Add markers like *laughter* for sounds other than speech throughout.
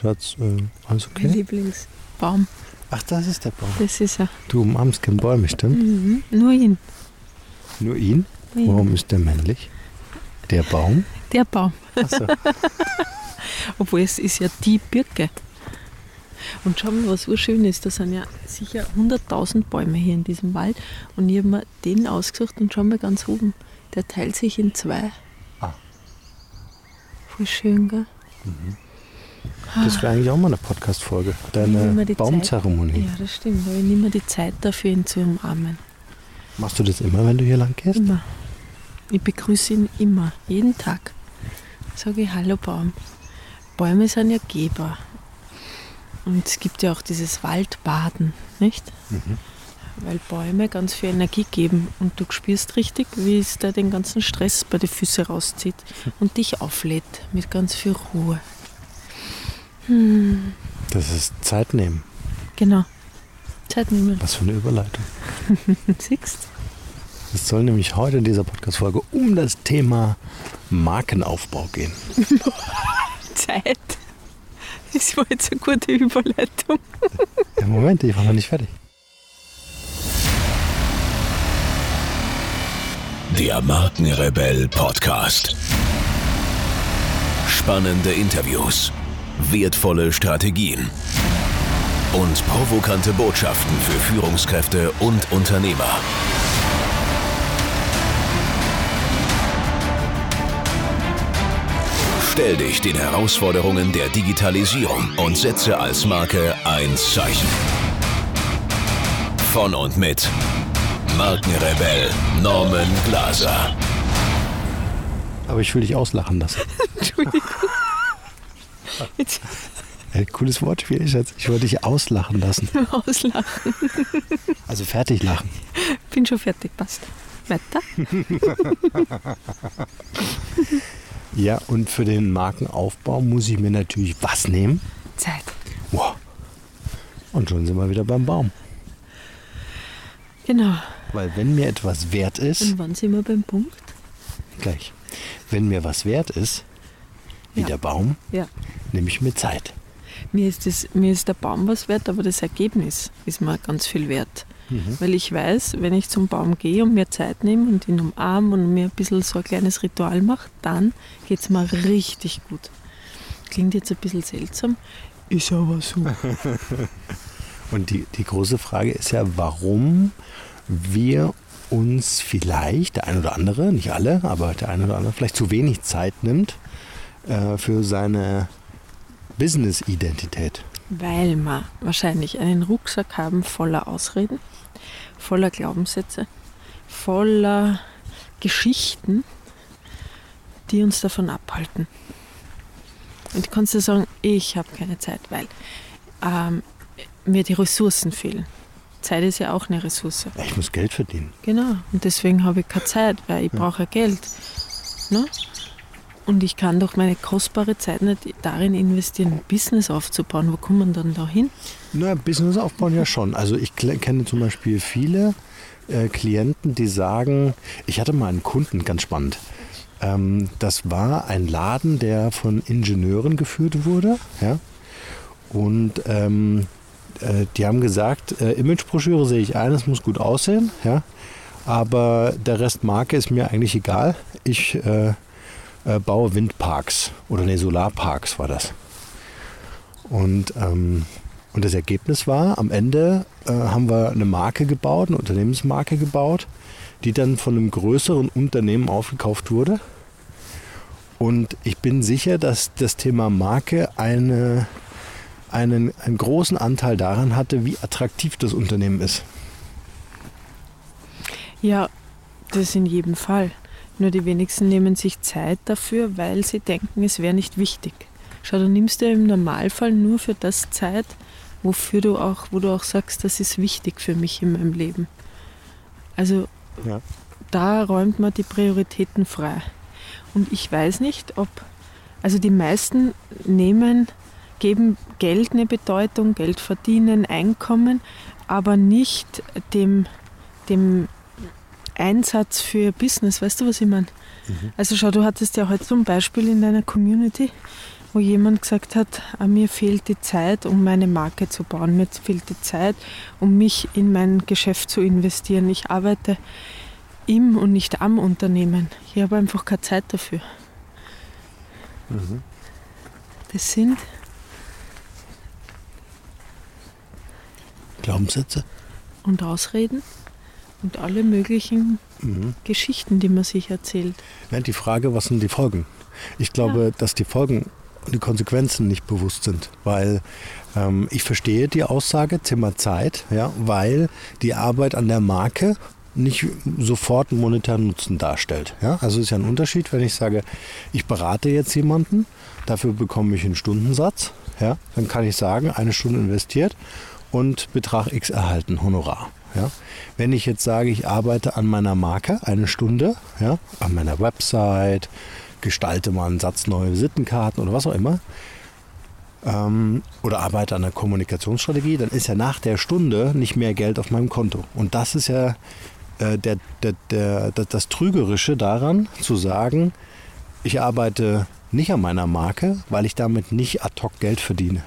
Schatz, äh, alles Mein okay? Lieblingsbaum. Ach, das ist der Baum. Das ist er. Du umarmst keinen Bäume, stimmt? Mhm. Nur ihn. Nur ihn? Ihn. Warum ist der männlich? Der Baum? Der Baum. Achso. *laughs* Obwohl es ist ja die Birke. Und schau mal, was urschön ist. Da sind ja sicher 100.000 Bäume hier in diesem Wald. Und ich habe mir den ausgesucht und schau mal ganz oben. Der teilt sich in zwei. Ah. Voll schön, gell? Das wäre eigentlich auch mal eine Podcast-Folge. Deine Baumzeremonie. Ja, das stimmt. Aber ich nehme mir die Zeit dafür, ihn zu umarmen. Machst du das immer, wenn du hier lang gehst? Immer. Ich begrüße ihn immer, jeden Tag. Sage ich Hallo Baum. Bäume sind ja Geber. Und es gibt ja auch dieses Waldbaden, nicht? Weil Bäume ganz viel Energie geben und du spürst richtig, wie es da den ganzen Stress bei den Füßen rauszieht und dich auflädt mit ganz viel Ruhe. Hm, Das ist Zeit nehmen. genau. Zeit nehmen. Was für eine Überleitung. *laughs* Siehst Es soll nämlich heute in dieser Podcast-Folge um das Thema Markenaufbau gehen. *laughs* Zeit. Das war jetzt eine gute Überleitung. Ja, Moment, ich war noch nicht fertig. Der Markenrebell Podcast. Spannende Interviews, wertvolle Strategien und provokante Botschaften für Führungskräfte und Unternehmer. Stell dich den Herausforderungen der Digitalisierung und setze als Marke ein Zeichen. Von und mit Markenrebell Norman Glaser. Aber ich will dich auslachen lassen. *laughs* Entschuldigung. *laughs* Äh, cooles Wortspiel, Schatz. Ich wollte dich auslachen lassen. *laughs* auslachen. Also fertig lachen. Bin schon fertig, passt. Weiter. *laughs* Ja, und für den Markenaufbau muss ich mir natürlich was nehmen? Zeit. Wow. Und schon sind wir wieder beim Baum. Genau. Weil wenn mir etwas wert ist, Und wann sind wir beim Punkt? gleich, wenn mir was wert ist, wie der Baum, Ja. nehme ich mir Zeit. Mir ist, das, mir ist der Baum was wert, aber das Ergebnis ist mir ganz viel wert. Weil ich weiß, wenn ich zum Baum gehe und mir Zeit nehme und ihn umarme und mir ein bisschen so ein kleines Ritual mache, dann geht es mir richtig gut. Klingt jetzt ein bisschen seltsam, ist aber so. *laughs* Und die, die große Frage ist ja, warum wir uns vielleicht, der ein oder andere, nicht alle, aber der ein oder andere vielleicht zu wenig Zeit nimmt äh, für seine Business-Identität. Weil wir wahrscheinlich einen Rucksack haben voller Ausreden, voller Glaubenssätze, voller Geschichten, die uns davon abhalten. Und du kannst dir sagen, ich habe keine Zeit, weil ähm, mir die Ressourcen fehlen. Zeit ist ja auch eine Ressource. Ich muss Geld verdienen. Genau. Und deswegen habe ich keine Zeit, weil ich brauche ja Geld. Ne? Und ich kann doch meine kostbare Zeit nicht darin investieren, ein Business aufzubauen. Wo kommt man dann da hin? Na, Business aufbauen ja schon. Also ich kenne zum Beispiel viele äh, Klienten, die sagen, ich hatte mal einen Kunden, ganz spannend. Ähm, das war ein Laden, der von Ingenieuren geführt wurde. Ja? Und ähm, äh, die haben gesagt, äh, Imagebroschüre sehe ich ein, es muss gut aussehen. Ja? Aber der Rest Marke ist mir eigentlich egal. Ich äh, äh, baue Windparks oder nee, Solarparks war das. Und, ähm, und das Ergebnis war, am Ende äh, haben wir eine Marke gebaut, eine Unternehmensmarke gebaut, die dann von einem größeren Unternehmen aufgekauft wurde. Und ich bin sicher, dass das Thema Marke eine, einen, einen großen Anteil daran hatte, wie attraktiv das Unternehmen ist. Ja, das in jedem Fall. Nur die wenigsten nehmen sich Zeit dafür, weil sie denken, es wäre nicht wichtig. Schau, du nimmst dir im Normalfall nur für das Zeit, wofür du auch, wo du auch sagst, das ist wichtig für mich in meinem Leben. Also Ja. da räumt man die Prioritäten frei. Und ich weiß nicht, ob, also die meisten nehmen, geben Geld eine Bedeutung, Geld verdienen, Einkommen, aber nicht dem, dem Einsatz für ihr Business. Weißt du, was ich meine? Also schau, du hattest ja heute zum Beispiel in deiner Community, wo jemand gesagt hat, ah, mir fehlt die Zeit, um meine Marke zu bauen. Mir fehlt die Zeit, um mich in mein Geschäft zu investieren. Ich arbeite im und nicht am Unternehmen. Ich habe einfach keine Zeit dafür. Das sind Glaubenssätze? und Ausreden und alle möglichen Geschichten, die man sich erzählt. Ja, die Frage, was sind die Folgen? Ich glaube, dass die Folgen und die Konsequenzen nicht bewusst sind, weil ähm, ich verstehe die Aussage, Thema Zeit, ja, weil die Arbeit an der Marke nicht sofort einen monetären Nutzen darstellt. Ja? Also es ist ja ein Unterschied, wenn ich sage, ich berate jetzt jemanden, dafür bekomme ich einen Stundensatz, ja? dann kann ich sagen, eine Stunde investiert und Betrag X erhalten, Honorar. Ja? Wenn ich jetzt sage, ich arbeite an meiner Marke eine Stunde, ja, an meiner Website, gestalte mal einen Satz neue Visitenkarten oder was auch immer, ähm, oder arbeite an der Kommunikationsstrategie, dann ist ja nach der Stunde nicht mehr Geld auf meinem Konto. Und das ist ja äh, der, der, der, das, Trügerische daran, zu sagen, ich arbeite nicht an meiner Marke, weil ich damit nicht ad hoc Geld verdiene.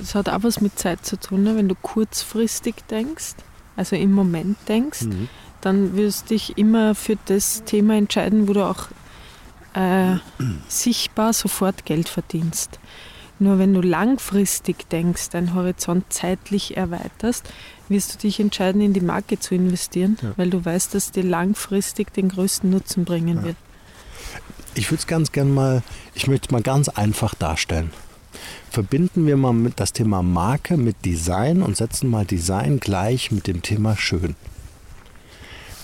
Es hat auch was mit Zeit zu tun, ne? wenn du kurzfristig denkst, also im Moment denkst, Mhm. dann wirst du dich immer für das Thema entscheiden, wo du auch äh, sichtbar sofort Geld verdienst. Nur wenn du langfristig denkst, deinen Horizont zeitlich erweiterst, wirst du dich entscheiden, in die Marke zu investieren, Ja. weil du weißt, dass dir langfristig den größten Nutzen bringen wird. Ich würde es ganz gern mal, ich möchte es mal ganz einfach darstellen. Verbinden wir mal mit das Thema Marke mit Design und setzen mal Design gleich mit dem Thema schön.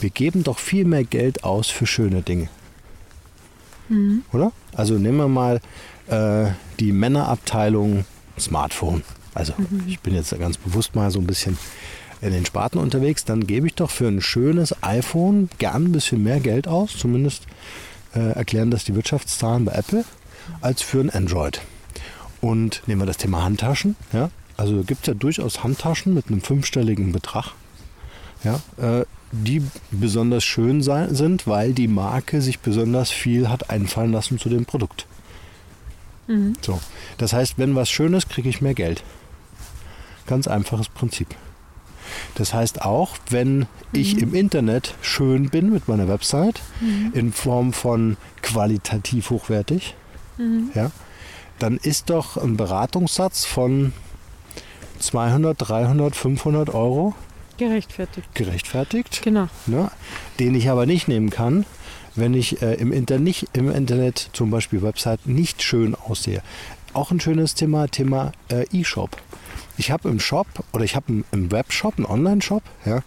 Wir geben doch viel mehr Geld aus für schöne Dinge. Oder? Also nehmen wir mal äh, die Männerabteilung Smartphone. Also ich bin jetzt ganz bewusst mal so ein bisschen in den Sparten unterwegs. Dann gebe ich doch für ein schönes iPhone gern ein bisschen mehr Geld aus. Zumindest äh, erklären das die Wirtschaftszahlen bei Apple, als für ein Android. Und nehmen wir das Thema Handtaschen. Ja? Also gibt es ja durchaus Handtaschen mit einem fünfstelligen Betrag, ja? äh, die besonders schön sein, sind, weil die Marke sich besonders viel hat einfallen lassen zu dem Produkt. So. Das heißt, wenn was schön ist, kriege ich mehr Geld. Ganz einfaches Prinzip. Das heißt auch, wenn ich im Internet schön bin mit meiner Website, in Form von qualitativ hochwertig, ja, dann ist doch ein Beratungssatz von 200, 300, 500 Euro Gerechtfertigt. gerechtfertigt, Genau. ne, den ich aber nicht nehmen kann, wenn ich äh, im, Inter nicht, im Internet, zum Beispiel Website, nicht schön aussehe. Auch ein schönes Thema, Thema äh, E-Shop. Ich habe im Shop oder ich habe im, im Webshop, einen Online-Shop, ja,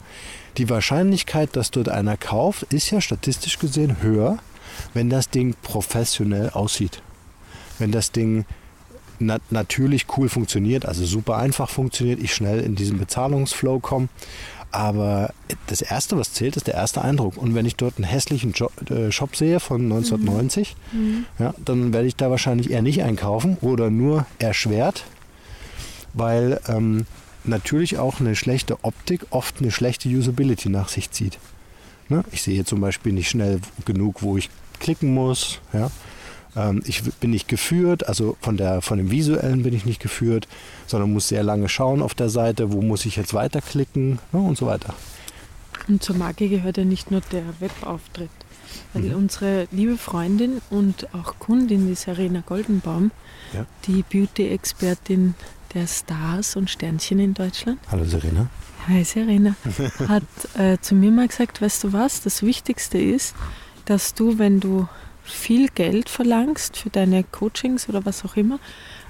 die Wahrscheinlichkeit, dass dort einer kauft, ist ja statistisch gesehen höher, wenn das Ding professionell aussieht. Wenn das Ding na natürlich cool funktioniert, also super einfach funktioniert, ich schnell in diesen Bezahlungsflow komme. Aber das Erste, was zählt, ist der erste Eindruck. Und wenn ich dort einen hässlichen jo äh, Shop sehe von 1990, ja, dann werde ich da wahrscheinlich eher nicht einkaufen oder nur erschwert, weil ähm, natürlich auch eine schlechte Optik oft eine schlechte Usability nach sich zieht. Ne? Ich sehe zum Beispiel nicht schnell genug, wo ich klicken muss. Ja? Ähm, ich bin nicht geführt, also von, der, von dem Visuellen bin ich nicht geführt, sondern muss sehr lange schauen auf der Seite, wo muss ich jetzt weiterklicken ne? und so weiter. Und zur Marke gehört ja nicht nur der Webauftritt. Weil unsere liebe Freundin und auch Kundin, die Serena Goldenbaum, Ja. die Beauty-Expertin der Stars und Sternchen in Deutschland, Hallo Serena. Hi Serena, *laughs* hat äh, zu mir mal gesagt, weißt du was, das Wichtigste ist, dass du, wenn du viel Geld verlangst für deine Coachings oder was auch immer,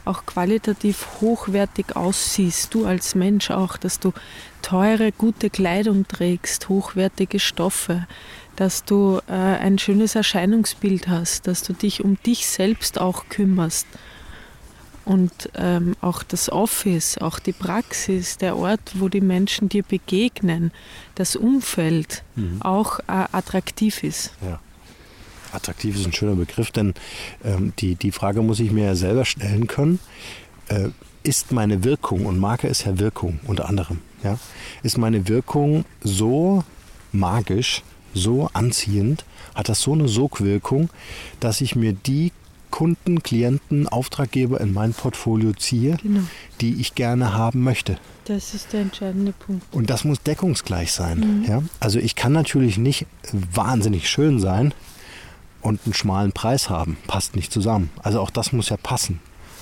auch qualitativ hochwertig aussiehst, du als Mensch auch, dass du teure, gute Kleidung trägst, hochwertige Stoffe, dass du äh, ein schönes Erscheinungsbild hast, dass du dich um dich selbst auch kümmerst. Und ähm, auch das Office, auch die Praxis, der Ort, wo die Menschen dir begegnen, das Umfeld auch äh, attraktiv ist. Ja. Attraktiv ist ein schöner Begriff, denn ähm, die, die Frage muss ich mir ja selber stellen können. Äh, ist meine Wirkung, und Marke ist ja Wirkung unter anderem, ja, ist meine Wirkung so magisch, so anziehend, hat das so eine Sogwirkung, dass ich mir die Kunden, Klienten, Auftraggeber in mein Portfolio ziehe, Genau. die ich gerne haben möchte. Das ist der entscheidende Punkt. Und das muss deckungsgleich sein. Ja? Also ich kann natürlich nicht wahnsinnig schön sein und einen schmalen Preis haben. Passt nicht zusammen. Also auch das muss ja passen.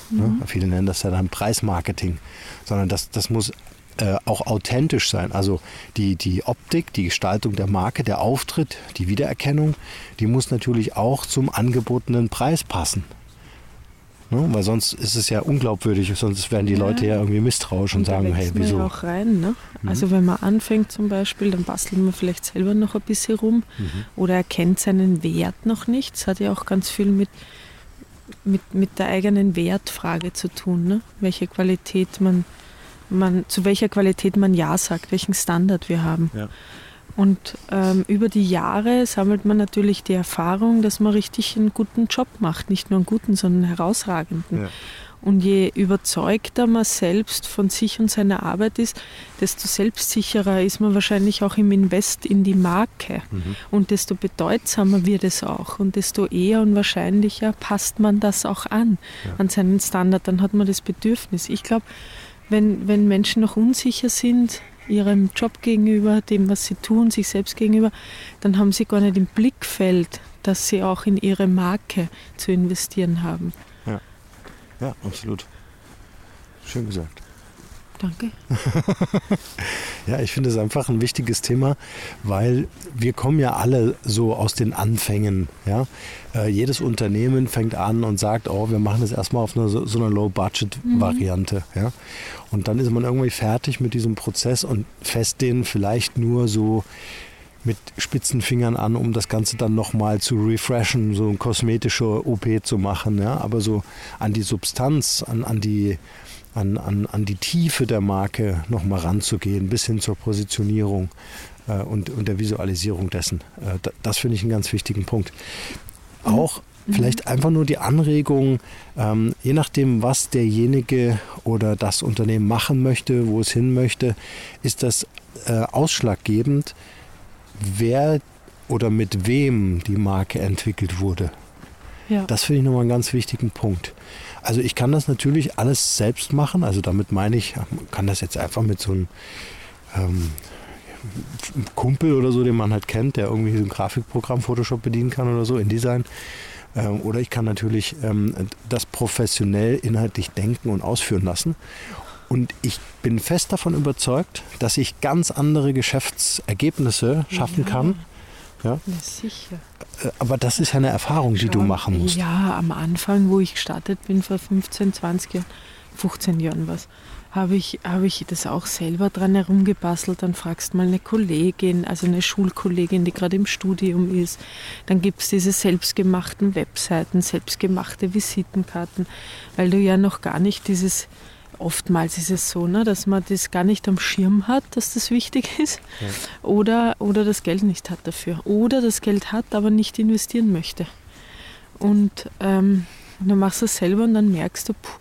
Ne? Viele nennen das ja dann Preismarketing. Sondern das, das muss äh, auch authentisch sein. Also die, die Optik, die Gestaltung der Marke, der Auftritt, die Wiedererkennung, die muss natürlich auch zum angebotenen Preis passen. Ne? Weil sonst ist es ja unglaubwürdig, sonst werden die Ja. Leute ja irgendwie misstrauisch und, da sagen, hey, wieso? Ja auch rein, ne? Also wenn man anfängt zum Beispiel, dann bastelt man vielleicht selber noch ein bisschen rum oder erkennt seinen Wert noch nicht. Das hat ja auch ganz viel mit, mit, mit der eigenen Wertfrage zu tun, ne? Welche Qualität man, man, zu welcher Qualität man Ja sagt, welchen Standard wir haben. Ja. Und ähm, über die Jahre sammelt man natürlich die Erfahrung, dass man richtig einen guten Job macht. Nicht nur einen guten, sondern einen herausragenden. Ja. Und je überzeugter man selbst von sich und seiner Arbeit ist, desto selbstsicherer ist man wahrscheinlich auch im Invest in die Marke. Und desto bedeutsamer wird es auch. Und desto eher und wahrscheinlicher passt man das auch an, an seinen Standard. Dann hat man das Bedürfnis. Ich glaube, wenn, wenn Menschen noch unsicher sind, ihrem Job gegenüber, dem, was sie tun, sich selbst gegenüber, dann haben sie gar nicht im Blickfeld, dass sie auch in ihre Marke zu investieren haben. Ja, absolut. Schön gesagt. Danke. *laughs* Ja, ich finde es einfach ein wichtiges Thema, weil wir kommen ja alle so aus den Anfängen. Ja? Äh, jedes Unternehmen fängt an und sagt, oh, wir machen das erstmal auf einer, so, einer Low-Budget-Variante. Ja? Und dann ist man irgendwie fertig mit diesem Prozess und fässt den vielleicht nur so mit spitzen Fingern an, um das Ganze dann nochmal zu refreshen, so eine kosmetische OP zu machen. Ja? Aber so an die Substanz, an, an, die, an, an, an die Tiefe der Marke nochmal ranzugehen, bis hin zur Positionierung äh, und, und der Visualisierung dessen. Äh, da, das finde ich einen ganz wichtigen Punkt. Auch vielleicht einfach nur die Anregung, ähm, je nachdem, was derjenige oder das Unternehmen machen möchte, wo es hin möchte, ist das äh, ausschlaggebend, wer oder mit wem die Marke entwickelt wurde. Ja. Das finde ich nochmal einen ganz wichtigen Punkt. Also ich kann das natürlich alles selbst machen. Also damit meine ich, kann das jetzt einfach mit so einem ähm, Kumpel oder so, den man halt kennt, der irgendwie so ein Grafikprogramm Photoshop bedienen kann oder so, InDesign. Ähm, oder ich kann natürlich ähm, das professionell inhaltlich denken und ausführen lassen. Und ich bin fest davon überzeugt, dass ich ganz andere Geschäftsergebnisse schaffen kann. Ja? Ja, sicher. Äh, Aber das ist ja eine Erfahrung, die du machen musst. Ja, am Anfang, wo ich gestartet bin, vor 15, 20 Jahren, 15 Jahren was, habe ich, habe ich das auch selber dran herumgebastelt. Dann fragst mal eine Kollegin, also eine Schulkollegin, die gerade im Studium ist. Dann gibt es diese selbstgemachten Webseiten, selbstgemachte Visitenkarten, weil du ja noch gar nicht dieses oftmals ist es so, ne, dass man das gar nicht am Schirm hat, dass das wichtig *laughs* ist. Oder, oder das Geld nicht hat dafür. Oder das Geld hat, aber nicht investieren möchte. Und ähm, dann machst du es selber und dann merkst du, puh,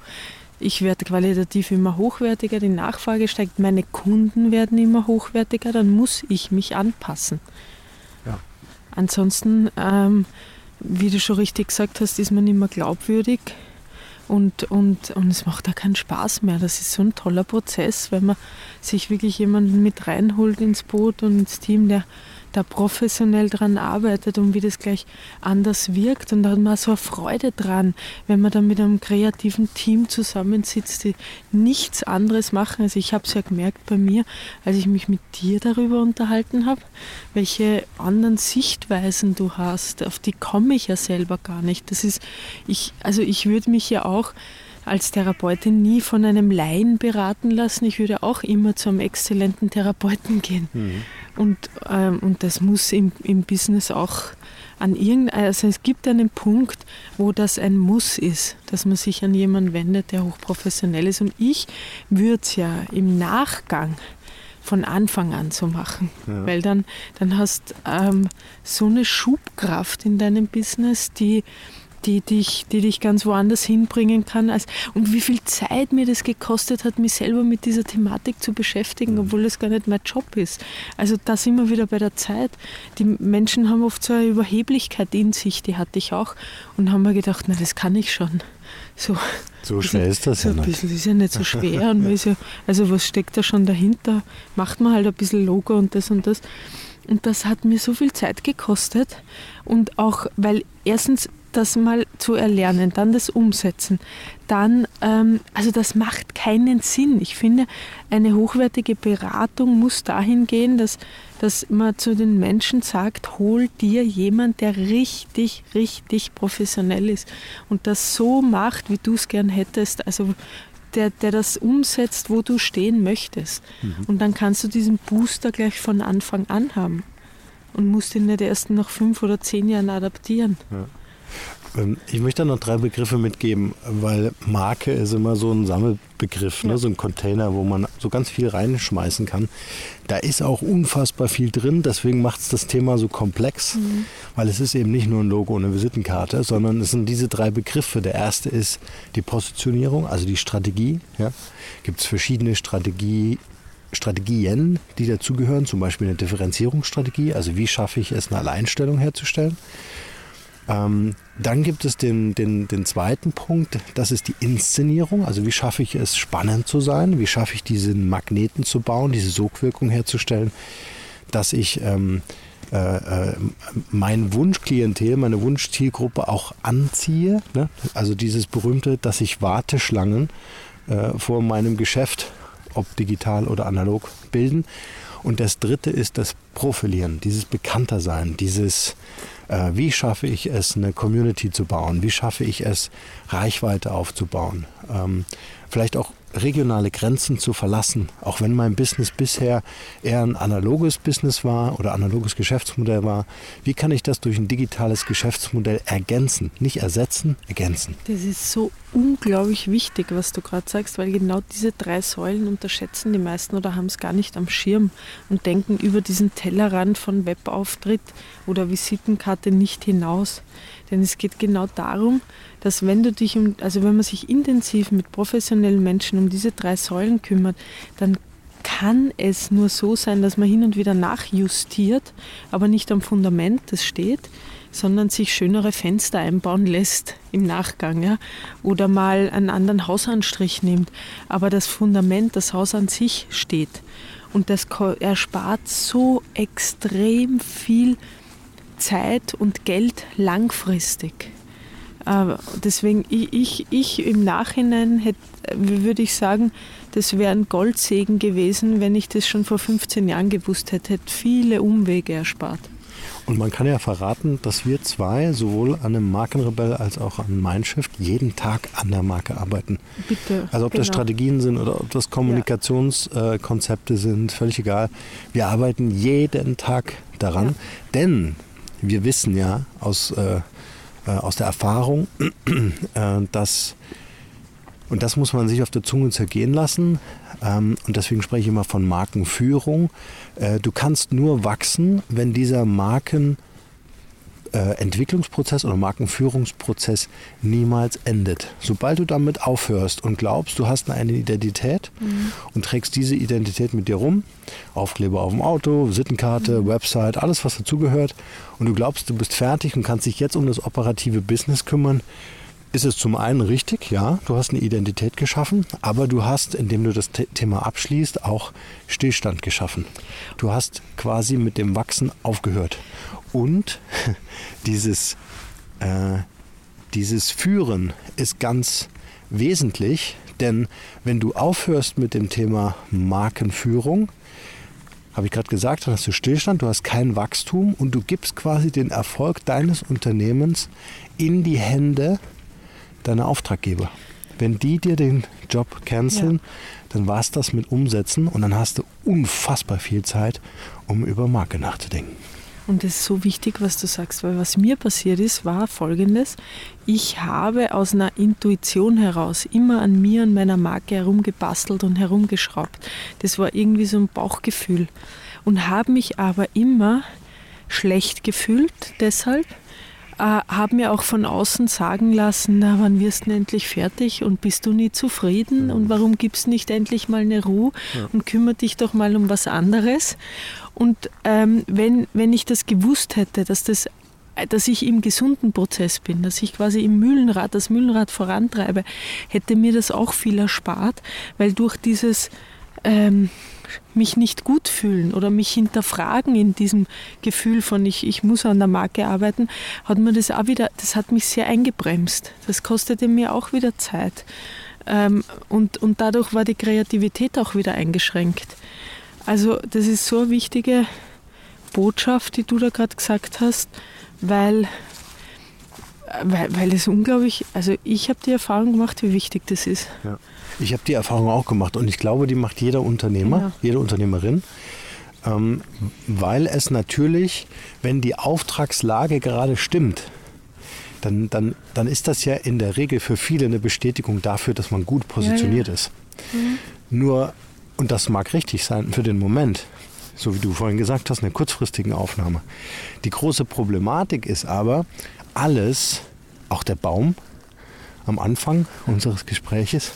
ich werde qualitativ immer hochwertiger, die Nachfrage steigt, meine Kunden werden immer hochwertiger, dann muss ich mich anpassen. Ja. Ansonsten, ähm, wie du schon richtig gesagt hast, ist man immer glaubwürdig und, und, und es macht da keinen Spaß mehr. Das ist so ein toller Prozess, wenn man sich wirklich jemanden mit reinholt ins Boot und ins Team, der da professionell dran arbeitet und wie das gleich anders wirkt. Und da hat man so eine Freude dran, wenn man dann mit einem kreativen Team zusammensitzt, die nichts anderes machen. Also ich habe es ja gemerkt bei mir, als ich mich mit dir darüber unterhalten habe, welche anderen Sichtweisen du hast. Auf die komme ich ja selber gar nicht. Das ist, ich, also ich würde mich ja auch als Therapeutin nie von einem Laien beraten lassen. Ich würde auch immer zu einem exzellenten Therapeuten gehen. Und, ähm, und das muss im, im Business auch an irgendeinem, also es gibt einen Punkt, wo das ein Muss ist, dass man sich an jemanden wendet, der hochprofessionell ist. Und ich würde es ja im Nachgang von Anfang an so machen, Ja. weil dann, dann hast ähm, so eine Schubkraft in deinem Business, die, die dich, die dich ganz woanders hinbringen kann. Als, und wie viel Zeit mir das gekostet hat, mich selber mit dieser Thematik zu beschäftigen, mhm. obwohl das gar nicht mein Job ist. Also da sind wir wieder bei der Zeit. Die Menschen haben oft so eine Überheblichkeit in sich, die hatte ich auch, und haben mir gedacht, na, das kann ich schon. So, so schwer ist das so ja nicht. Ein bisschen ist ja nicht so schwer. und ja. Ja, also was steckt da schon dahinter? Macht man halt ein bisschen Logo und das und das. Und das hat mir so viel Zeit gekostet. Und auch, weil erstens das mal zu erlernen, dann das Umsetzen, dann, ähm, also das macht keinen Sinn. Ich finde, eine hochwertige Beratung muss dahin gehen, dass, dass man zu den Menschen sagt, hol dir jemand, der richtig, richtig professionell ist und das so macht, wie du es gern hättest. Also der, der das umsetzt, wo du stehen möchtest. Mhm. Und dann kannst du diesen Booster gleich von Anfang an haben und musst ihn nicht erst nach fünf oder zehn Jahren adaptieren. Ja. Ähm, ich möchte noch drei Begriffe mitgeben, weil Marke ist immer so ein Sammelbegriff, ne? ja. ne? so ein Container, wo man so ganz viel reinschmeißen kann. Da ist auch unfassbar viel drin, deswegen macht es das Thema so komplex, mhm. weil es ist eben nicht nur ein Logo und eine Visitenkarte, sondern es sind diese drei Begriffe. Der erste ist die Positionierung, also die Strategie. Ja? Gibt es verschiedene Strategie, Strategien, die dazugehören, zum Beispiel eine Differenzierungsstrategie, also wie schaffe ich es, eine Alleinstellung herzustellen. Ähm, dann gibt es den, den, den zweiten Punkt, das ist die Inszenierung. Also wie schaffe ich es, spannend zu sein? Wie schaffe ich diesen Magneten zu bauen, diese Sogwirkung herzustellen, dass ich ähm, äh, äh, mein Wunschklientel, meine Wunschzielgruppe auch anziehe. Ne? Also dieses berühmte, dass ich Warteschlangen äh, vor meinem Geschäft, ob digital oder analog, bilden. Und das dritte ist das Profilieren, dieses Bekanntersein, dieses äh, wie schaffe ich es, eine Community zu bauen? Wie schaffe ich es, Reichweite aufzubauen? Ähm, vielleicht auch regionale Grenzen zu verlassen, auch wenn mein Business bisher eher ein analoges Business war oder analoges Geschäftsmodell war. Wie kann ich das durch ein digitales Geschäftsmodell ergänzen? Nicht ersetzen, ergänzen. Das ist so unglaublich wichtig, was du gerade sagst, weil genau diese drei Säulen unterschätzen die meisten oder haben es gar nicht am Schirm und denken über diesen Tellerrand von Webauftritt oder Visitenkarte nicht hinaus. Denn es geht genau darum, dass wenn du dich um, also wenn man sich intensiv mit professionellen Menschen um diese drei Säulen kümmert, dann kann es nur so sein, dass man hin und wieder nachjustiert, aber nicht am Fundament, das steht, sondern sich schönere Fenster einbauen lässt im Nachgang, ja, oder mal einen anderen Hausanstrich nimmt, aber das Fundament, das Haus an sich steht. Und das erspart so extrem viel Zeit und Geld langfristig. Äh, deswegen, ich, ich, ich im Nachhinein hätte, würde ich sagen, das wäre ein Goldsegen gewesen, wenn ich das schon vor 15 Jahren gewusst hätte, hätte viele Umwege erspart. Und man kann ja verraten, dass wir zwei sowohl an einem Markenrebell als auch an Mindshift jeden Tag an der Marke arbeiten. Bitte. Also ob genau. das Strategien sind oder ob das Kommunikationskonzepte ja. sind, völlig egal. Wir arbeiten jeden Tag daran, ja. denn wir wissen ja aus, äh, äh, aus der Erfahrung, *clears throat* äh, dass, und das muss man sich auf der Zunge zergehen lassen, ähm, und deswegen spreche ich immer von Markenführung. Äh, du kannst nur wachsen, wenn dieser Marken Entwicklungsprozess oder Markenführungsprozess niemals endet. Sobald du damit aufhörst und glaubst, du hast eine Identität mhm. und trägst diese Identität mit dir rum, Aufkleber auf dem Auto, Visitenkarte, mhm. Website, alles was dazugehört, und du glaubst, du bist fertig und kannst dich jetzt um das operative Business kümmern, ist es zum einen richtig, ja, du hast eine Identität geschaffen, aber du hast, indem du das Thema abschließt, auch Stillstand geschaffen. Du hast quasi mit dem Wachsen aufgehört. Und *laughs* dieses, äh, dieses Führen ist ganz wesentlich, denn wenn du aufhörst mit dem Thema Markenführung, habe ich gerade gesagt, dann hast du Stillstand, du hast kein Wachstum und du gibst quasi den Erfolg deines Unternehmens in die Hände deiner Auftraggeber. Wenn die dir den Job canceln, ja. dann war es das mit Umsetzen und dann hast du unfassbar viel Zeit, um über Marke nachzudenken. Und es ist so wichtig, was du sagst, weil was mir passiert ist, war folgendes. Ich habe aus einer Intuition heraus immer an mir und meiner Marke herumgebastelt und herumgeschraubt. Das war irgendwie so ein Bauchgefühl. Und habe mich aber immer schlecht gefühlt deshalb, äh, habe mir auch von außen sagen lassen, na, wann wirst du endlich fertig und bist du nie zufrieden mhm. und warum gibst du nicht endlich mal eine Ruhe ja. und kümmere dich doch mal um was anderes. Und ähm, wenn, wenn ich das gewusst hätte, dass das dass ich im gesunden Prozess bin, dass ich quasi im Mühlenrad, das Mühlenrad vorantreibe, hätte mir das auch viel erspart, weil durch dieses ähm, mich nicht gut fühlen oder mich hinterfragen in diesem Gefühl von ich, ich muss an der Marke arbeiten, hat mir das auch wieder, das hat mich sehr eingebremst. Das kostete mir auch wieder Zeit. Ähm, und, und dadurch war die Kreativität auch wieder eingeschränkt. Also das ist so eine wichtige Botschaft, die du da gerade gesagt hast, weil, weil, weil es unglaublich, also ich habe die Erfahrung gemacht, wie wichtig das ist. Ja. Ich habe die Erfahrung auch gemacht und ich glaube, die macht jeder Unternehmer, ja. jede Unternehmerin. Ähm, weil es natürlich, wenn die Auftragslage gerade stimmt, dann, dann, dann ist das ja in der Regel für viele eine Bestätigung dafür, dass man gut positioniert ja, ja. ist. Mhm. Nur, und das mag richtig sein für den Moment, so wie du vorhin gesagt hast, eine kurzfristigen Aufnahme. Die große Problematik ist aber, alles, auch der Baum am Anfang unseres Gespräches,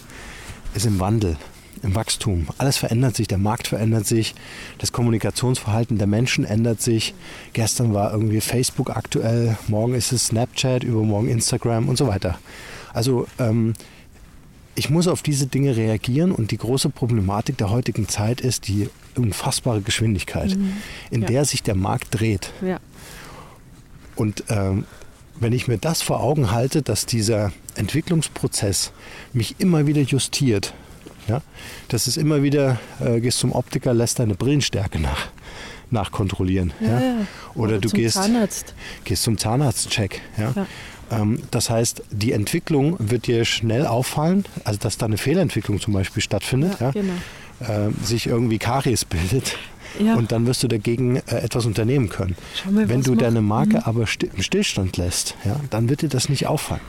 ist im Wandel, im Wachstum. Alles verändert sich, der Markt verändert sich, das Kommunikationsverhalten der Menschen ändert sich. Gestern war irgendwie Facebook aktuell, morgen ist es Snapchat, übermorgen Instagram und so weiter. Also ähm, ich muss auf diese Dinge reagieren und die große Problematik der heutigen Zeit ist die unfassbare Geschwindigkeit, mhm. in ja. der sich der Markt dreht. Ja. Und ähm, wenn ich mir das vor Augen halte, dass dieser Entwicklungsprozess mich immer wieder justiert, ja, das ist immer wieder, äh, gehst zum Optiker, lässt deine Brillenstärke nach, nachkontrollieren. Ja, ja. Oder, Oder, du gehst, Zahnarzt. gehst zum Zahnarztcheck. Ja. Ja. Ähm, das heißt, die Entwicklung wird dir schnell auffallen, also dass da eine Fehlentwicklung zum Beispiel stattfindet, ja, genau. äh, sich irgendwie Karies bildet. Ja. Und dann wirst du dagegen äh, etwas unternehmen können. Mal, Wenn du deine Marke mhm. aber im Stillstand lässt, ja, dann wird dir das nicht auffallen.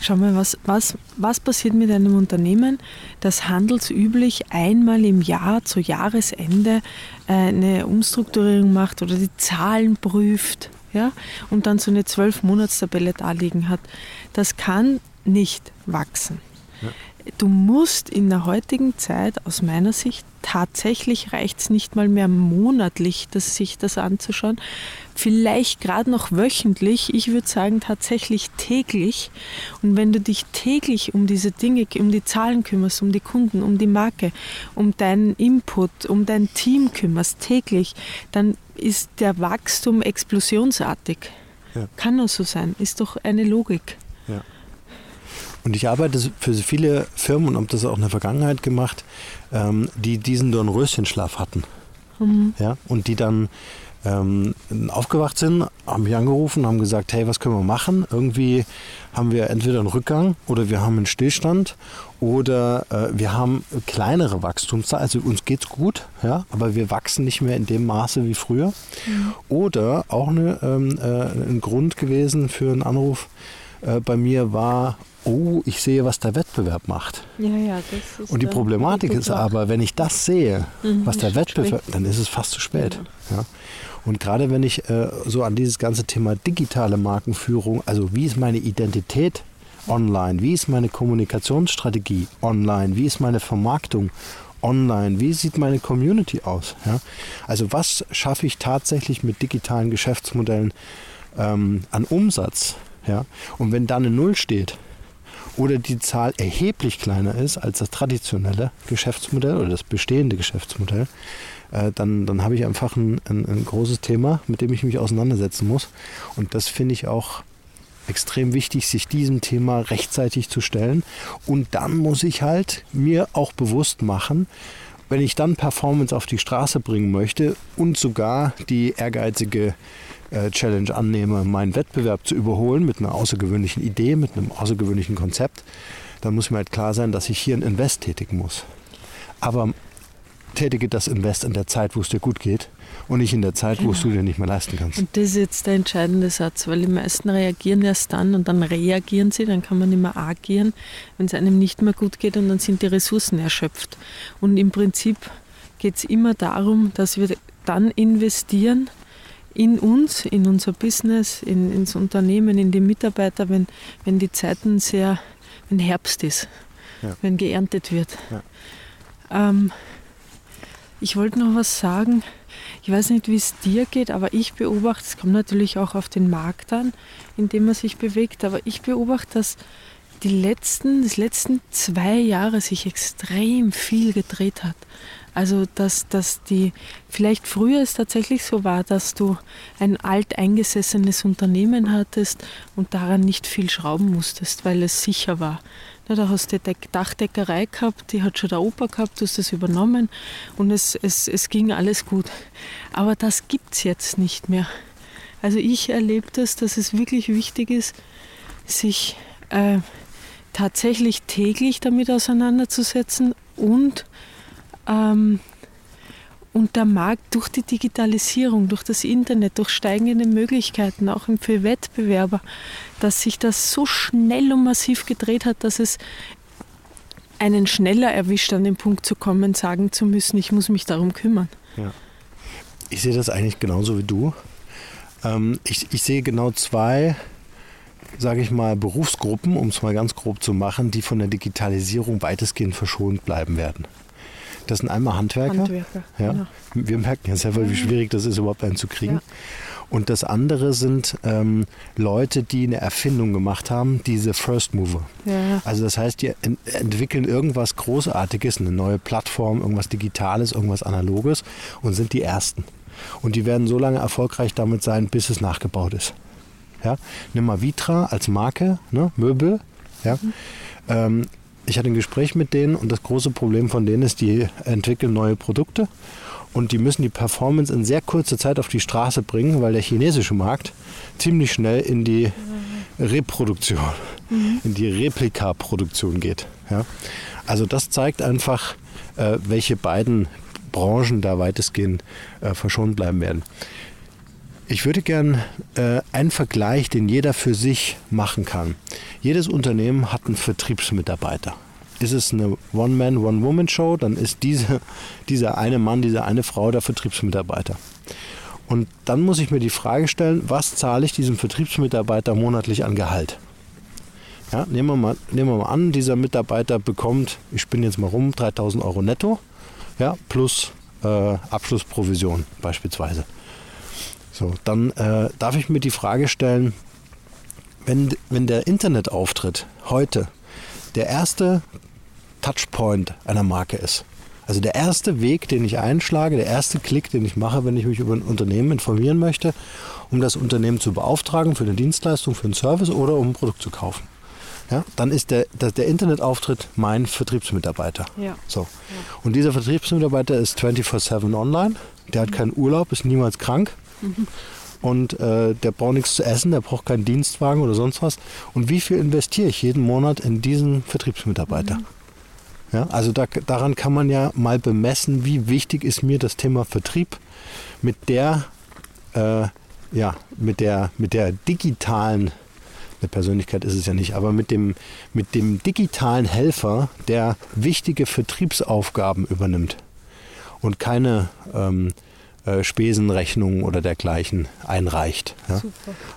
Schau mal, was, was, was passiert mit einem Unternehmen, das handelsüblich einmal im Jahr zu Jahresende äh, eine Umstrukturierung macht oder die Zahlen prüft ja, und dann so eine Zwölf-Monats-Tabelle da liegen hat. Das kann nicht wachsen. Ja. Du musst in der heutigen Zeit aus meiner Sicht tatsächlich reicht es nicht mal mehr monatlich, das, sich das anzuschauen. Vielleicht gerade noch wöchentlich, ich würde sagen tatsächlich täglich. Und wenn du dich täglich um diese Dinge, um die Zahlen kümmerst, um die Kunden, um die Marke, um deinen Input, um dein Team kümmerst, täglich, dann ist der Wachstum explosionsartig. Ja. Kann nur so sein, ist doch eine Logik. Ja. Und ich arbeite für viele Firmen und habe das auch in der Vergangenheit gemacht, ähm, die diesen Dornröschenschlaf hatten. Mhm. Ja, und die dann ähm, aufgewacht sind, haben mich angerufen, haben gesagt, hey, was können wir machen? Irgendwie haben wir entweder einen Rückgang oder wir haben einen Stillstand oder äh, wir haben kleinere Wachstumszahlen, also uns geht es gut, ja, aber wir wachsen nicht mehr in dem Maße wie früher. Mhm. Oder auch eine, ähm, äh, ein Grund gewesen für einen Anruf äh, bei mir war, oh, ich sehe, was der Wettbewerb macht. Ja, ja, das ist Und die Problematik ist aber, wenn ich das sehe, mhm, was der Wettbewerb, dann ist es fast zu spät. Ja. ja. Und gerade wenn ich äh, so an dieses ganze Thema digitale Markenführung, also wie ist meine Identität online, wie ist meine Kommunikationsstrategie online, wie ist meine Vermarktung online, wie sieht meine Community aus? Ja? Also was schaffe ich tatsächlich mit digitalen Geschäftsmodellen ähm, an Umsatz? Ja? Und wenn da eine Null steht, oder die Zahl erheblich kleiner ist als das traditionelle Geschäftsmodell oder das bestehende Geschäftsmodell, äh, dann, dann habe ich einfach ein, ein, ein großes Thema, mit dem ich mich auseinandersetzen muss. Und das finde ich auch extrem wichtig, sich diesem Thema rechtzeitig zu stellen. Und dann muss ich halt mir auch bewusst machen, wenn ich dann Performance auf die Straße bringen möchte und sogar die ehrgeizige äh, Challenge annehme, meinen Wettbewerb zu überholen mit einer außergewöhnlichen Idee, mit einem außergewöhnlichen Konzept, dann muss mir halt klar sein, dass ich hier ein Invest tätigen muss. Aber tätige das Invest in der Zeit, wo es dir gut geht und nicht in der Zeit, genau. wo es du dir nicht mehr leisten kannst. Und das ist jetzt der entscheidende Satz, weil die meisten reagieren erst dann und dann reagieren sie, dann kann man nicht mehr agieren, wenn es einem nicht mehr gut geht und dann sind die Ressourcen erschöpft. Und im Prinzip geht es immer darum, dass wir dann investieren, in uns, in unser Business, in, ins Unternehmen, in die Mitarbeiter, wenn, wenn die Zeiten sehr, wenn Herbst ist, ja. wenn geerntet wird. Ja. Ähm, ich wollte noch was sagen. Ich weiß nicht, wie es dir geht, aber ich beobachte, es kommt natürlich auch auf den Markt an, in dem man sich bewegt, aber ich beobachte, dass die letzten, das letzten zwei Jahre sich extrem viel gedreht hat. Also, dass, dass die, vielleicht früher es tatsächlich so war, dass du ein alteingesessenes Unternehmen hattest und daran nicht viel schrauben musstest, weil es sicher war. Da hast du die Dachdeckerei gehabt, die hat schon der Opa gehabt, du hast das übernommen und es, es, es ging alles gut. Aber das gibt es jetzt nicht mehr. Also ich erlebe das, dass es wirklich wichtig ist, sich äh, tatsächlich täglich damit auseinanderzusetzen und ähm, und der Markt durch die Digitalisierung, durch das Internet, durch steigende Möglichkeiten, auch für Wettbewerber, dass sich das so schnell und massiv gedreht hat, dass es einen schneller erwischt, an den Punkt zu kommen, sagen zu müssen, ich muss mich darum kümmern. Ja. Ich sehe das eigentlich genauso wie du. Ähm, ich, ich sehe genau zwei sage ich mal, Berufsgruppen, um es mal ganz grob zu machen, die von der Digitalisierung weitestgehend verschont bleiben werden. Das sind einmal Handwerker. Handwerker ja. Genau. Wir merken ja selber, wie schwierig das ist, überhaupt einen zu kriegen. Ja. Und das andere sind ähm, Leute, die eine Erfindung gemacht haben, diese First Mover. Ja. Also das heißt, die ent entwickeln irgendwas Großartiges, eine neue Plattform, irgendwas Digitales, irgendwas Analoges und sind die Ersten. Und die werden so lange erfolgreich damit sein, bis es nachgebaut ist. Ja? Nimm mal Vitra als Marke, ne? Möbel. Ja? Mhm. Ähm, ich hatte ein Gespräch mit denen und das große Problem von denen ist, die entwickeln neue Produkte und die müssen die Performance in sehr kurzer Zeit auf die Straße bringen, weil der chinesische Markt ziemlich schnell in die Reproduktion, mhm. in die Replikaproduktion geht. Ja? Also das zeigt einfach, äh, welche beiden Branchen da weitestgehend äh, verschont bleiben werden. Ich würde gern äh, einen Vergleich, den jeder für sich machen kann. Jedes Unternehmen hat einen Vertriebsmitarbeiter. Ist es eine One-Man, One-Woman-Show, dann ist diese, dieser eine Mann, diese eine Frau der Vertriebsmitarbeiter. Und dann muss ich mir die Frage stellen, was zahle ich diesem Vertriebsmitarbeiter monatlich an Gehalt? Ja, nehmen, wir mal, nehmen wir mal an, dieser Mitarbeiter bekommt, ich spinne jetzt mal rum, 3000 Euro netto, ja, plus äh, Abschlussprovision beispielsweise. So, dann äh, darf ich mir die Frage stellen, wenn, wenn der Internetauftritt heute der erste Touchpoint einer Marke ist, also der erste Weg, den ich einschlage, der erste Klick, den ich mache, wenn ich mich über ein Unternehmen informieren möchte, um das Unternehmen zu beauftragen für eine Dienstleistung, für einen Service oder um ein Produkt zu kaufen. Ja, dann ist der, der, der Internetauftritt mein Vertriebsmitarbeiter. Ja. So. Ja. Und dieser Vertriebsmitarbeiter ist 24-7 online, der hat keinen Urlaub, ist niemals krank, und äh, der braucht nichts zu essen, der braucht keinen Dienstwagen oder sonst was. Und wie viel investiere ich jeden Monat in diesen Vertriebsmitarbeiter? Mhm. Ja, also da, daran kann man ja mal bemessen, wie wichtig ist mir das Thema Vertrieb mit der, äh, ja, mit der, mit der digitalen, eine Persönlichkeit ist es ja nicht, aber mit dem, mit dem digitalen Helfer, der wichtige Vertriebsaufgaben übernimmt und keine ähm, äh, Spesenrechnungen oder dergleichen einreicht. Ja?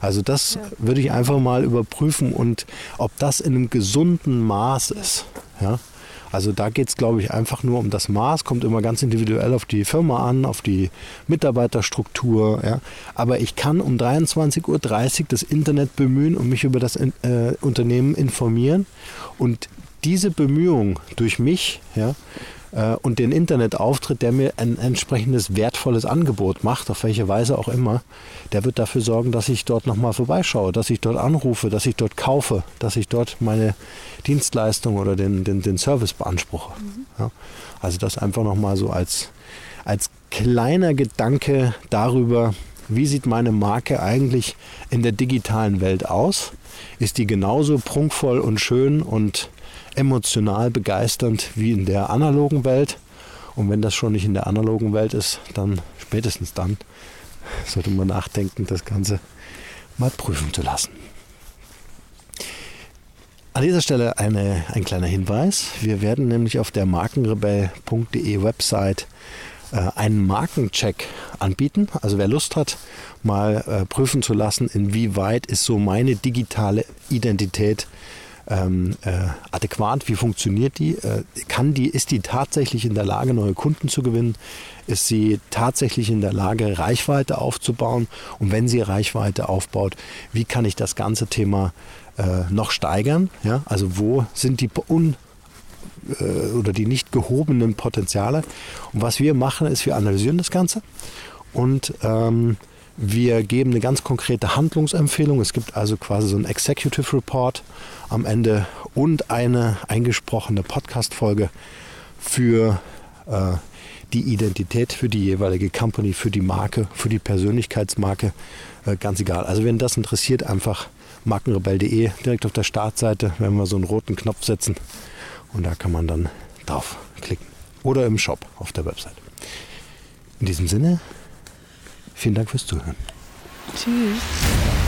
Also das ja. würde ich einfach mal überprüfen und ob das in einem gesunden Maß ist. Ja? Also da geht es, glaube ich, einfach nur um das Maß, kommt immer ganz individuell auf die Firma an, auf die Mitarbeiterstruktur. Ja. Aber ich kann um 23.30 Uhr das Internet bemühen und mich über das äh, Unternehmen informieren. Und diese Bemühung durch mich ja, äh, und den Internetauftritt, der mir ein entsprechendes wertvolles Angebot macht, auf welche Weise auch immer, der wird dafür sorgen, dass ich dort nochmal vorbeischaue, dass ich dort anrufe, dass ich dort kaufe, dass ich dort meine Dienstleistung oder den, den, den Service beanspruche. Mhm. Ja, also das einfach nochmal so als, als kleiner Gedanke darüber, wie sieht meine Marke eigentlich in der digitalen Welt aus? Ist die genauso prunkvoll und schön und emotional begeisternd wie in der analogen Welt. Und wenn das schon nicht in der analogen Welt ist, dann spätestens dann sollte man nachdenken, das Ganze mal prüfen zu lassen. An dieser Stelle eine, ein kleiner Hinweis. Wir werden nämlich auf der markenrebell.de Website äh, einen Markencheck anbieten. Also wer Lust hat, mal äh, prüfen zu lassen, inwieweit ist so meine digitale Identität ähm, äh, adäquat, wie funktioniert die, äh, kann die, ist die tatsächlich in der Lage, neue Kunden zu gewinnen, ist sie tatsächlich in der Lage, Reichweite aufzubauen? Und wenn sie Reichweite aufbaut, wie kann ich das ganze Thema äh, noch steigern, ja? also wo sind die un äh, oder die nicht gehobenen Potenziale? Und was wir machen, ist, wir analysieren das Ganze und ähm, wir geben eine ganz konkrete Handlungsempfehlung. Es gibt also quasi so einen Executive Report am Ende und eine eingesprochene Podcast-Folge für äh, die Identität, für die jeweilige Company, für die Marke, für die Persönlichkeitsmarke. Äh, ganz egal. Also wenn das interessiert, einfach markenrebell.de direkt auf der Startseite, werden wir so einen roten Knopf setzen und da kann man dann drauf klicken. Oder im Shop auf der Website. In diesem Sinne, Vielen Dank fürs Zuhören. Tschüss.